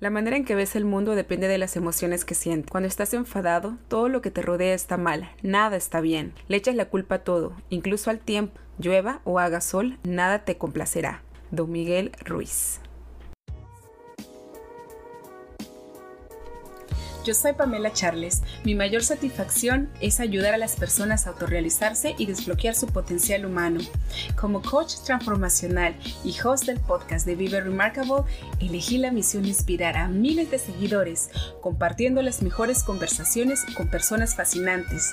La manera en que ves el mundo depende de las emociones que sientes. Cuando estás enfadado, todo lo que te rodea está mal, nada está bien. Le echas la culpa a todo, incluso al tiempo. Llueva o haga sol, nada te complacerá. Don Miguel Ruiz. Yo soy Pamela Charles. Mi mayor satisfacción es ayudar a las personas a autorrealizarse y desbloquear su potencial humano. Como coach transformacional y host del podcast de Vive Remarkable, elegí la misión de inspirar a miles de seguidores, compartiendo las mejores conversaciones con personas fascinantes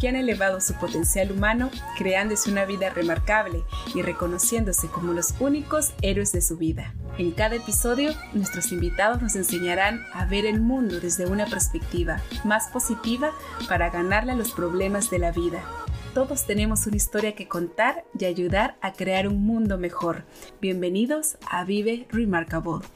que han elevado su potencial humano, creándose una vida remarcable y reconociéndose como los únicos héroes de su vida. En cada episodio, nuestros invitados nos enseñarán a ver el mundo desde una más positiva para ganarle a los problemas de la vida. Todos tenemos una historia que contar y ayudar a crear un mundo mejor. Bienvenidos a Vive Remarkable.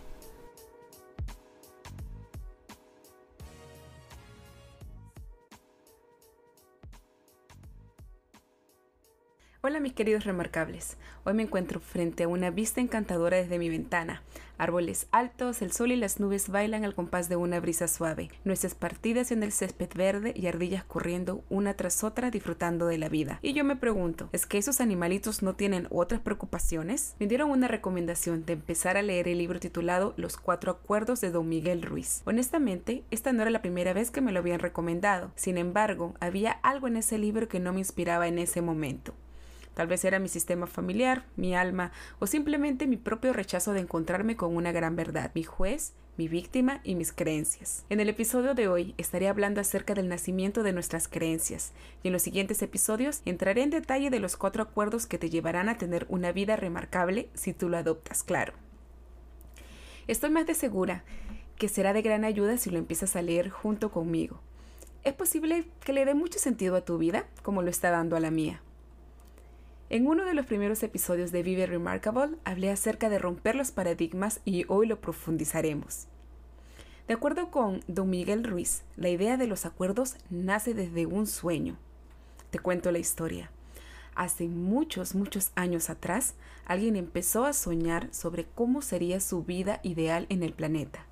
Hola mis queridos remarcables, hoy me encuentro frente a una vista encantadora desde mi ventana. Árboles altos, el sol y las nubes bailan al compás de una brisa suave, nuestras partidas en el césped verde y ardillas corriendo una tras otra disfrutando de la vida. Y yo me pregunto, ¿es que esos animalitos no tienen otras preocupaciones? Me dieron una recomendación de empezar a leer el libro titulado Los Cuatro Acuerdos de Don Miguel Ruiz. Honestamente, esta no era la primera vez que me lo habían recomendado, sin embargo, había algo en ese libro que no me inspiraba en ese momento. Tal vez era mi sistema familiar, mi alma o simplemente mi propio rechazo de encontrarme con una gran verdad, mi juez, mi víctima y mis creencias. En el episodio de hoy estaré hablando acerca del nacimiento de nuestras creencias y en los siguientes episodios entraré en detalle de los cuatro acuerdos que te llevarán a tener una vida remarcable si tú lo adoptas, claro. Estoy más de segura que será de gran ayuda si lo empiezas a leer junto conmigo. Es posible que le dé mucho sentido a tu vida como lo está dando a la mía. En uno de los primeros episodios de Vive Remarkable hablé acerca de romper los paradigmas y hoy lo profundizaremos. De acuerdo con Don Miguel Ruiz, la idea de los acuerdos nace desde un sueño. Te cuento la historia. Hace muchos, muchos años atrás, alguien empezó a soñar sobre cómo sería su vida ideal en el planeta.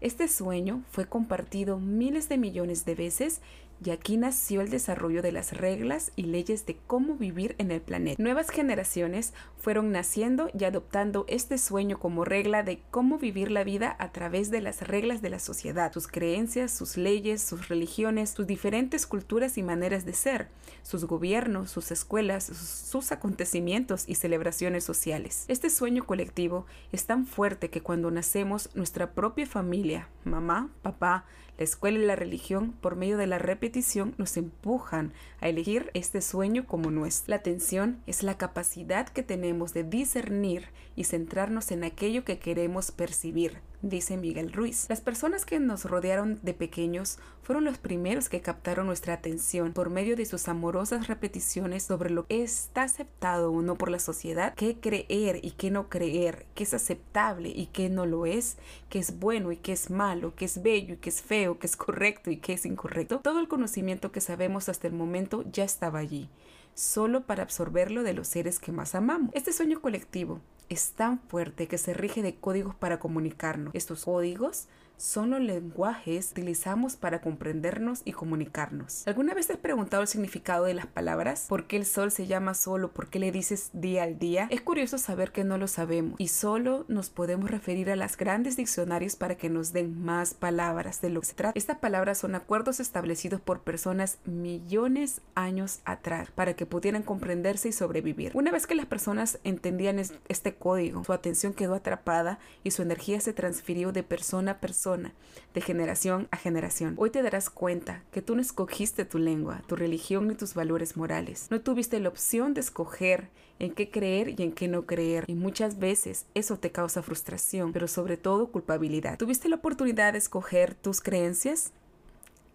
Este sueño fue compartido miles de millones de veces y aquí nació el desarrollo de las reglas y leyes de cómo vivir en el planeta. Nuevas generaciones fueron naciendo y adoptando este sueño como regla de cómo vivir la vida a través de las reglas de la sociedad, sus creencias, sus leyes, sus religiones, sus diferentes culturas y maneras de ser, sus gobiernos, sus escuelas, sus acontecimientos y celebraciones sociales. Este sueño colectivo es tan fuerte que cuando nacemos nuestra propia familia, mamá, papá, la escuela y la religión, por medio de la repetición, nos empujan a elegir este sueño como nuestro. La atención es la capacidad que tenemos de discernir y centrarnos en aquello que queremos percibir, dice Miguel Ruiz. Las personas que nos rodearon de pequeños fueron los primeros que captaron nuestra atención por medio de sus amorosas repeticiones sobre lo que está aceptado o no por la sociedad, qué creer y qué no creer, qué es aceptable y qué no lo es, qué es bueno y qué es malo, qué es bello y qué es feo, qué es correcto y qué es incorrecto. Todo el conocimiento que sabemos hasta el momento ya estaba allí solo para absorberlo de los seres que más amamos. Este sueño colectivo es tan fuerte que se rige de códigos para comunicarnos. Estos códigos son los lenguajes que utilizamos para comprendernos y comunicarnos. ¿Alguna vez te has preguntado el significado de las palabras? ¿Por qué el sol se llama sol o por qué le dices día al día? Es curioso saber que no lo sabemos y solo nos podemos referir a las grandes diccionarios para que nos den más palabras de lo que se trata. Estas palabras son acuerdos establecidos por personas millones años atrás para que pudieran comprenderse y sobrevivir. Una vez que las personas entendían este código, su atención quedó atrapada y su energía se transfirió de persona a persona de generación a generación. Hoy te darás cuenta que tú no escogiste tu lengua, tu religión ni tus valores morales. No tuviste la opción de escoger en qué creer y en qué no creer. Y muchas veces eso te causa frustración, pero sobre todo culpabilidad. ¿Tuviste la oportunidad de escoger tus creencias?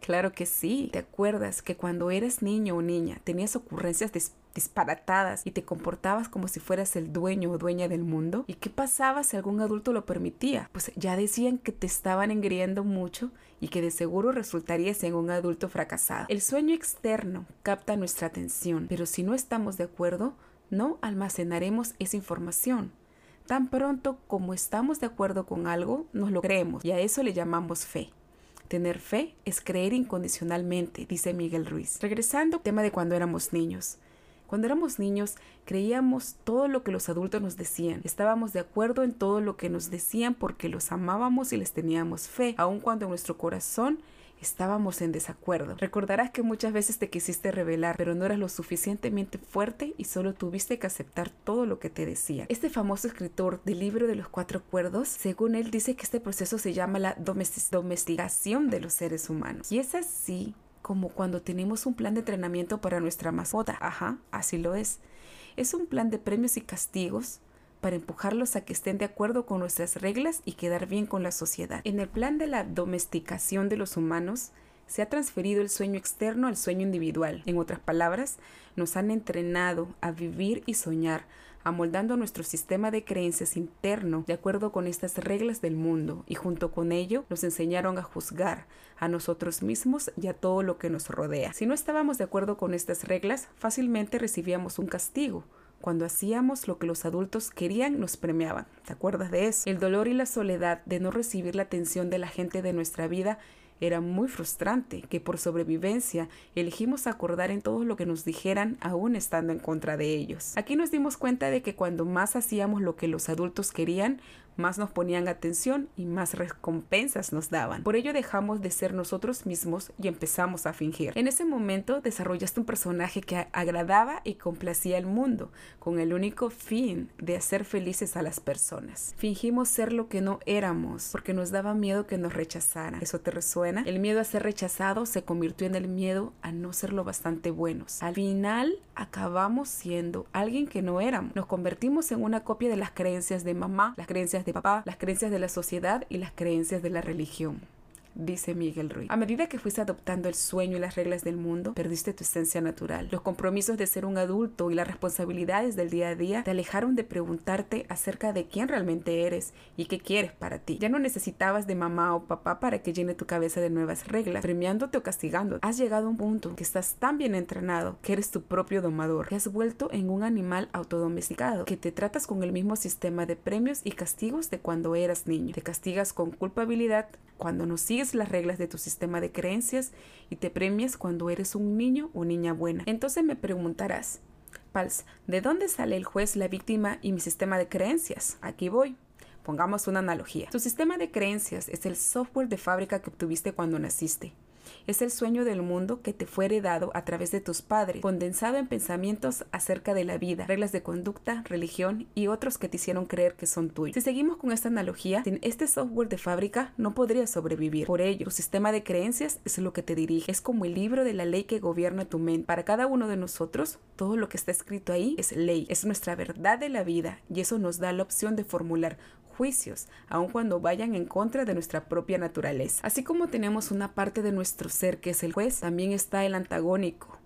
Claro que sí. ¿Te acuerdas que cuando eras niño o niña tenías ocurrencias disparatadas y te comportabas como si fueras el dueño o dueña del mundo? ¿Y qué pasaba si algún adulto lo permitía? Pues ya decían que te estaban engriendo mucho y que de seguro resultarías en un adulto fracasado. El sueño externo capta nuestra atención, pero si no estamos de acuerdo, no almacenaremos esa información. Tan pronto como estamos de acuerdo con algo, nos lo creemos y a eso le llamamos fe. Tener fe es creer incondicionalmente, dice Miguel Ruiz. Regresando al tema de cuando éramos niños. Cuando éramos niños creíamos todo lo que los adultos nos decían. Estábamos de acuerdo en todo lo que nos decían porque los amábamos y les teníamos fe, aun cuando nuestro corazón estábamos en desacuerdo. Recordarás que muchas veces te quisiste revelar, pero no eras lo suficientemente fuerte y solo tuviste que aceptar todo lo que te decía. Este famoso escritor del libro de los cuatro acuerdos, según él dice que este proceso se llama la domesticación de los seres humanos. Y es así como cuando tenemos un plan de entrenamiento para nuestra mascota. Ajá, así lo es. Es un plan de premios y castigos para empujarlos a que estén de acuerdo con nuestras reglas y quedar bien con la sociedad. En el plan de la domesticación de los humanos, se ha transferido el sueño externo al sueño individual. En otras palabras, nos han entrenado a vivir y soñar, amoldando nuestro sistema de creencias interno de acuerdo con estas reglas del mundo, y junto con ello nos enseñaron a juzgar a nosotros mismos y a todo lo que nos rodea. Si no estábamos de acuerdo con estas reglas, fácilmente recibíamos un castigo, cuando hacíamos lo que los adultos querían, nos premiaban. ¿Te acuerdas de eso? El dolor y la soledad de no recibir la atención de la gente de nuestra vida era muy frustrante que por sobrevivencia elegimos acordar en todo lo que nos dijeran aún estando en contra de ellos. Aquí nos dimos cuenta de que cuando más hacíamos lo que los adultos querían, más nos ponían atención y más recompensas nos daban. Por ello dejamos de ser nosotros mismos y empezamos a fingir. En ese momento desarrollaste un personaje que agradaba y complacía al mundo, con el único fin de hacer felices a las personas. Fingimos ser lo que no éramos, porque nos daba miedo que nos rechazaran. ¿Eso te resuena? El miedo a ser rechazado se convirtió en el miedo a no ser lo bastante buenos. Al final acabamos siendo alguien que no éramos. Nos convertimos en una copia de las creencias de mamá, las creencias de papá, las creencias de la sociedad y las creencias de la religión dice Miguel Ruiz. A medida que fuiste adoptando el sueño y las reglas del mundo, perdiste tu esencia natural. Los compromisos de ser un adulto y las responsabilidades del día a día te alejaron de preguntarte acerca de quién realmente eres y qué quieres para ti. Ya no necesitabas de mamá o papá para que llene tu cabeza de nuevas reglas, premiándote o castigándote. Has llegado a un punto que estás tan bien entrenado que eres tu propio domador, que has vuelto en un animal autodomesticado, que te tratas con el mismo sistema de premios y castigos de cuando eras niño. Te castigas con culpabilidad cuando no sigues las reglas de tu sistema de creencias y te premias cuando eres un niño o niña buena. Entonces me preguntarás, Pals, ¿de dónde sale el juez, la víctima y mi sistema de creencias? Aquí voy. Pongamos una analogía. Tu sistema de creencias es el software de fábrica que obtuviste cuando naciste. Es el sueño del mundo que te fue heredado a través de tus padres, condensado en pensamientos acerca de la vida, reglas de conducta, religión y otros que te hicieron creer que son tuyos. Si seguimos con esta analogía, sin este software de fábrica no podrías sobrevivir. Por ello, tu sistema de creencias es lo que te dirige. Es como el libro de la ley que gobierna tu mente. Para cada uno de nosotros, todo lo que está escrito ahí es ley, es nuestra verdad de la vida y eso nos da la opción de formular juicios, aun cuando vayan en contra de nuestra propia naturaleza. Así como tenemos una parte de ser que es el juez, también está el antagónico,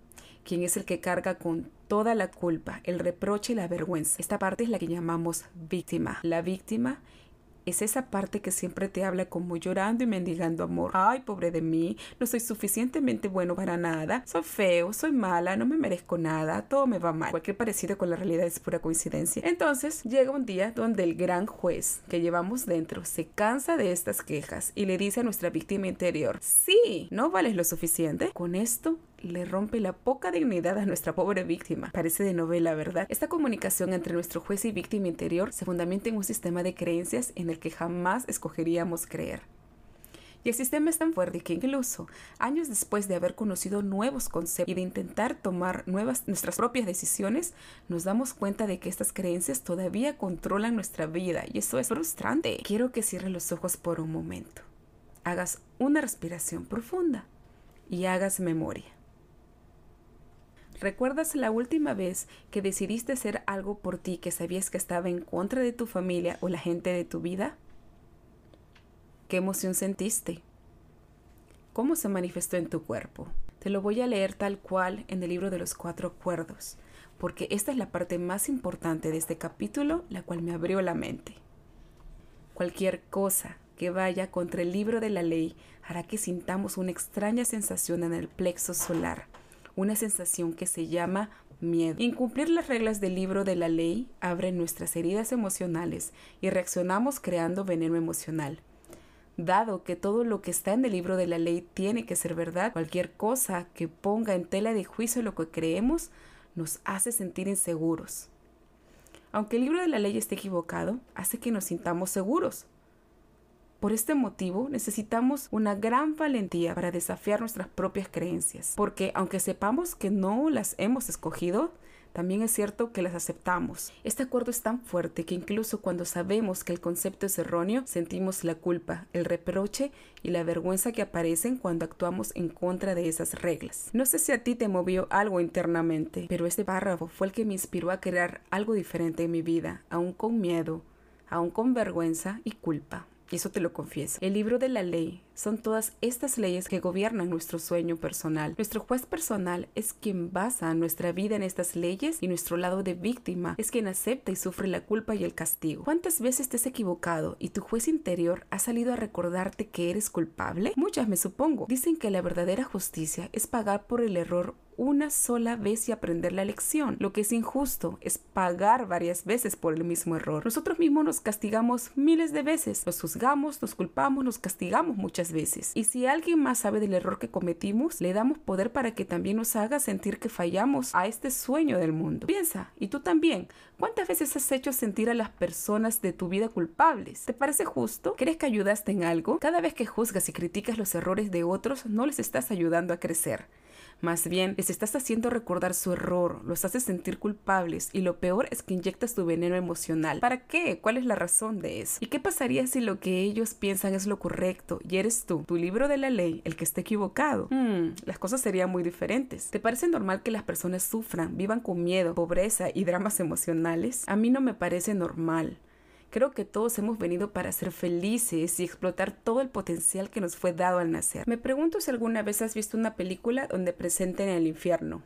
quien es el que carga con toda la culpa, el reproche y la vergüenza. Esta parte es la que llamamos víctima. La víctima es esa parte que siempre te habla como llorando y mendigando amor. Ay, pobre de mí, no soy suficientemente bueno para nada, soy feo, soy mala, no me merezco nada, todo me va mal. Cualquier parecido con la realidad es pura coincidencia. Entonces llega un día donde el gran juez que llevamos dentro se cansa de estas quejas y le dice a nuestra víctima interior, sí, no vales lo suficiente. Con esto le rompe la poca dignidad a nuestra pobre víctima. Parece de novela, ¿verdad? Esta comunicación entre nuestro juez y víctima interior se fundamenta en un sistema de creencias en el que jamás escogeríamos creer. Y el sistema es tan fuerte que incluso años después de haber conocido nuevos conceptos y de intentar tomar nuevas nuestras propias decisiones, nos damos cuenta de que estas creencias todavía controlan nuestra vida y eso es frustrante. Quiero que cierres los ojos por un momento. Hagas una respiración profunda y hagas memoria. ¿Recuerdas la última vez que decidiste hacer algo por ti que sabías que estaba en contra de tu familia o la gente de tu vida? ¿Qué emoción sentiste? ¿Cómo se manifestó en tu cuerpo? Te lo voy a leer tal cual en el libro de los cuatro acuerdos, porque esta es la parte más importante de este capítulo, la cual me abrió la mente. Cualquier cosa que vaya contra el libro de la ley hará que sintamos una extraña sensación en el plexo solar una sensación que se llama miedo. Incumplir las reglas del libro de la ley abre nuestras heridas emocionales y reaccionamos creando veneno emocional. Dado que todo lo que está en el libro de la ley tiene que ser verdad, cualquier cosa que ponga en tela de juicio lo que creemos nos hace sentir inseguros. Aunque el libro de la ley esté equivocado, hace que nos sintamos seguros. Por este motivo necesitamos una gran valentía para desafiar nuestras propias creencias, porque aunque sepamos que no las hemos escogido, también es cierto que las aceptamos. Este acuerdo es tan fuerte que incluso cuando sabemos que el concepto es erróneo, sentimos la culpa, el reproche y la vergüenza que aparecen cuando actuamos en contra de esas reglas. No sé si a ti te movió algo internamente, pero este párrafo fue el que me inspiró a crear algo diferente en mi vida, aún con miedo, aún con vergüenza y culpa y eso te lo confieso. El libro de la ley son todas estas leyes que gobiernan nuestro sueño personal. Nuestro juez personal es quien basa nuestra vida en estas leyes y nuestro lado de víctima es quien acepta y sufre la culpa y el castigo. ¿Cuántas veces te has equivocado y tu juez interior ha salido a recordarte que eres culpable? Muchas me supongo. Dicen que la verdadera justicia es pagar por el error una sola vez y aprender la lección. Lo que es injusto es pagar varias veces por el mismo error. Nosotros mismos nos castigamos miles de veces. Nos juzgamos, nos culpamos, nos castigamos muchas veces. Y si alguien más sabe del error que cometimos, le damos poder para que también nos haga sentir que fallamos a este sueño del mundo. Piensa, y tú también, ¿cuántas veces has hecho sentir a las personas de tu vida culpables? ¿Te parece justo? ¿Crees que ayudaste en algo? Cada vez que juzgas y criticas los errores de otros, no les estás ayudando a crecer. Más bien, les estás haciendo recordar su error, los haces sentir culpables y lo peor es que inyectas tu veneno emocional. ¿Para qué? ¿Cuál es la razón de eso? ¿Y qué pasaría si lo que ellos piensan es lo correcto y eres tú, tu libro de la ley, el que esté equivocado? Hmm, las cosas serían muy diferentes. ¿Te parece normal que las personas sufran, vivan con miedo, pobreza y dramas emocionales? A mí no me parece normal. Creo que todos hemos venido para ser felices y explotar todo el potencial que nos fue dado al nacer. Me pregunto si alguna vez has visto una película donde presenten el infierno.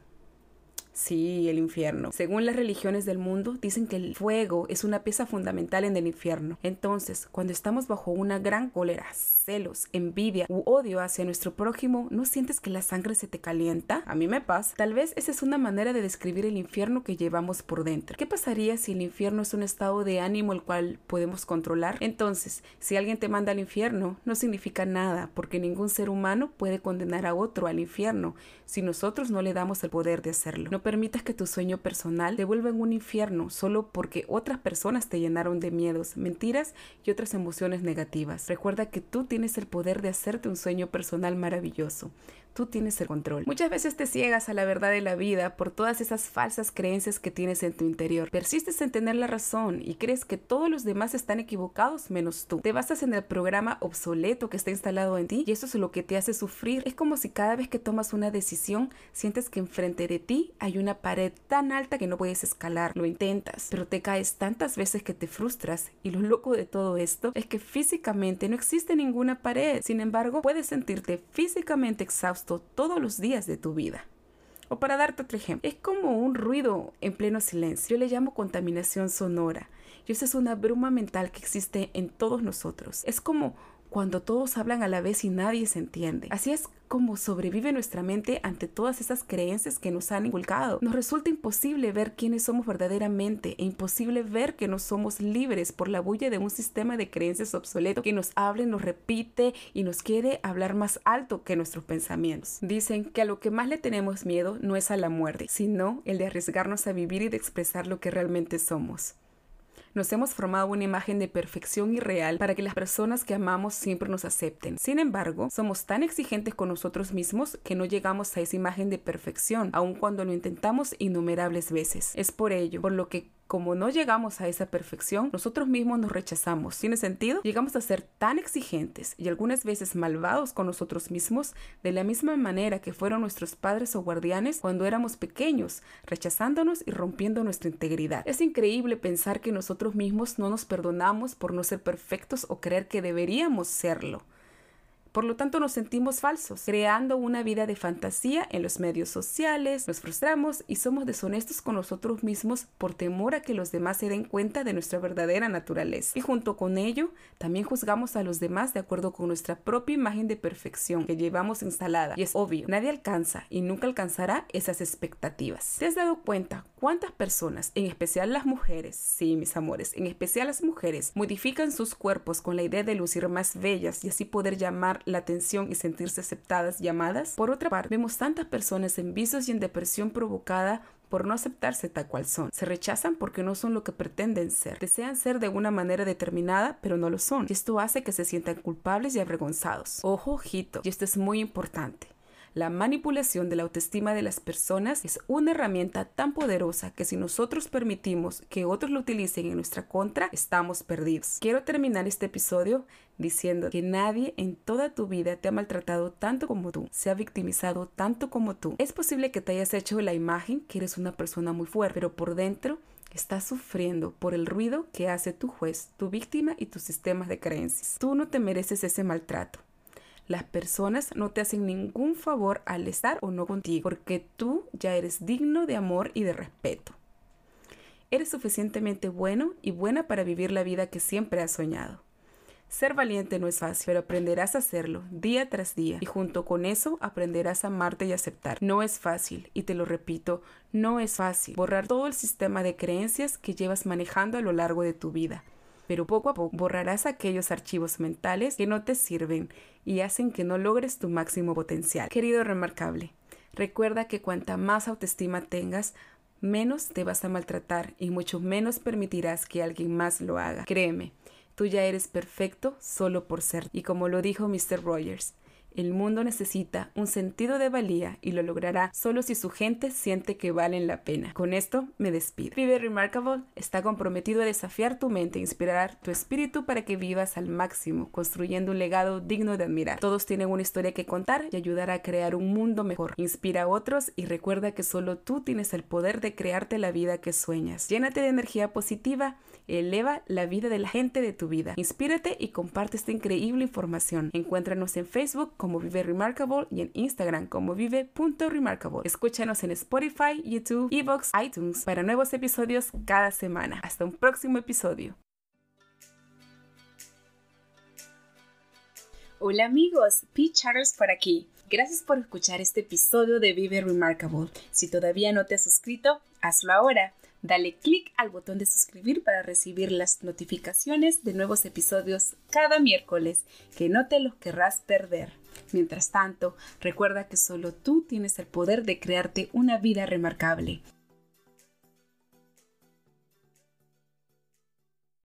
Sí, el infierno. Según las religiones del mundo, dicen que el fuego es una pieza fundamental en el infierno. Entonces, cuando estamos bajo una gran cólera, celos, envidia u odio hacia nuestro prójimo, ¿no sientes que la sangre se te calienta? A mí me pasa. Tal vez esa es una manera de describir el infierno que llevamos por dentro. ¿Qué pasaría si el infierno es un estado de ánimo el cual podemos controlar? Entonces, si alguien te manda al infierno, no significa nada, porque ningún ser humano puede condenar a otro al infierno si nosotros no le damos el poder de hacerlo. Permitas que tu sueño personal te vuelva en un infierno solo porque otras personas te llenaron de miedos, mentiras y otras emociones negativas. Recuerda que tú tienes el poder de hacerte un sueño personal maravilloso. Tú tienes el control. Muchas veces te ciegas a la verdad de la vida por todas esas falsas creencias que tienes en tu interior. Persistes en tener la razón y crees que todos los demás están equivocados menos tú. Te basas en el programa obsoleto que está instalado en ti y eso es lo que te hace sufrir. Es como si cada vez que tomas una decisión sientes que enfrente de ti hay una pared tan alta que no puedes escalar. Lo intentas, pero te caes tantas veces que te frustras y lo loco de todo esto es que físicamente no existe ninguna pared. Sin embargo, puedes sentirte físicamente exhausto todos los días de tu vida. O para darte otro ejemplo, es como un ruido en pleno silencio. Yo le llamo contaminación sonora. Y esa es una bruma mental que existe en todos nosotros. Es como cuando todos hablan a la vez y nadie se entiende. Así es como sobrevive nuestra mente ante todas esas creencias que nos han inculcado. Nos resulta imposible ver quiénes somos verdaderamente e imposible ver que no somos libres por la bulla de un sistema de creencias obsoleto que nos hable, nos repite y nos quiere hablar más alto que nuestros pensamientos. Dicen que a lo que más le tenemos miedo no es a la muerte, sino el de arriesgarnos a vivir y de expresar lo que realmente somos. Nos hemos formado una imagen de perfección irreal para que las personas que amamos siempre nos acepten. Sin embargo, somos tan exigentes con nosotros mismos que no llegamos a esa imagen de perfección, aun cuando lo intentamos innumerables veces. Es por ello, por lo que como no llegamos a esa perfección, nosotros mismos nos rechazamos. ¿Tiene sentido? Llegamos a ser tan exigentes y algunas veces malvados con nosotros mismos de la misma manera que fueron nuestros padres o guardianes cuando éramos pequeños, rechazándonos y rompiendo nuestra integridad. Es increíble pensar que nosotros mismos no nos perdonamos por no ser perfectos o creer que deberíamos serlo. Por lo tanto, nos sentimos falsos, creando una vida de fantasía en los medios sociales, nos frustramos y somos deshonestos con nosotros mismos por temor a que los demás se den cuenta de nuestra verdadera naturaleza. Y junto con ello, también juzgamos a los demás de acuerdo con nuestra propia imagen de perfección que llevamos instalada. Y es obvio, nadie alcanza y nunca alcanzará esas expectativas. ¿Te has dado cuenta cuántas personas, en especial las mujeres, sí, mis amores, en especial las mujeres, modifican sus cuerpos con la idea de lucir más bellas y así poder llamar la atención y sentirse aceptadas y amadas? Por otra parte, vemos tantas personas en vicios y en depresión provocada por no aceptarse tal cual son. Se rechazan porque no son lo que pretenden ser. Desean ser de una manera determinada, pero no lo son. Y esto hace que se sientan culpables y avergonzados. Ojo, ojito, y esto es muy importante. La manipulación de la autoestima de las personas es una herramienta tan poderosa que si nosotros permitimos que otros lo utilicen en nuestra contra, estamos perdidos. Quiero terminar este episodio diciendo que nadie en toda tu vida te ha maltratado tanto como tú, se ha victimizado tanto como tú. Es posible que te hayas hecho la imagen que eres una persona muy fuerte, pero por dentro estás sufriendo por el ruido que hace tu juez, tu víctima y tus sistemas de creencias. Tú no te mereces ese maltrato. Las personas no te hacen ningún favor al estar o no contigo, porque tú ya eres digno de amor y de respeto. Eres suficientemente bueno y buena para vivir la vida que siempre has soñado. Ser valiente no es fácil, pero aprenderás a hacerlo día tras día y junto con eso aprenderás a amarte y aceptar. No es fácil, y te lo repito, no es fácil borrar todo el sistema de creencias que llevas manejando a lo largo de tu vida pero poco a poco borrarás aquellos archivos mentales que no te sirven y hacen que no logres tu máximo potencial. Querido remarcable, recuerda que cuanta más autoestima tengas, menos te vas a maltratar y mucho menos permitirás que alguien más lo haga. Créeme, tú ya eres perfecto solo por ser. Y como lo dijo Mr. Rogers, el mundo necesita un sentido de valía y lo logrará solo si su gente siente que valen la pena. Con esto me despido. Vive Remarkable está comprometido a desafiar tu mente e inspirar tu espíritu para que vivas al máximo, construyendo un legado digno de admirar. Todos tienen una historia que contar y ayudar a crear un mundo mejor. Inspira a otros y recuerda que solo tú tienes el poder de crearte la vida que sueñas. Llénate de energía positiva, eleva la vida de la gente de tu vida. Inspírate y comparte esta increíble información. Encuéntranos en Facebook como Vive Remarkable y en Instagram como vive.remarkable. Escúchanos en Spotify, YouTube, Evox, iTunes para nuevos episodios cada semana. Hasta un próximo episodio. Hola amigos, P. Charles por aquí. Gracias por escuchar este episodio de Vive Remarkable. Si todavía no te has suscrito, hazlo ahora. Dale clic al botón de suscribir para recibir las notificaciones de nuevos episodios cada miércoles, que no te los querrás perder. Mientras tanto, recuerda que solo tú tienes el poder de crearte una vida remarcable.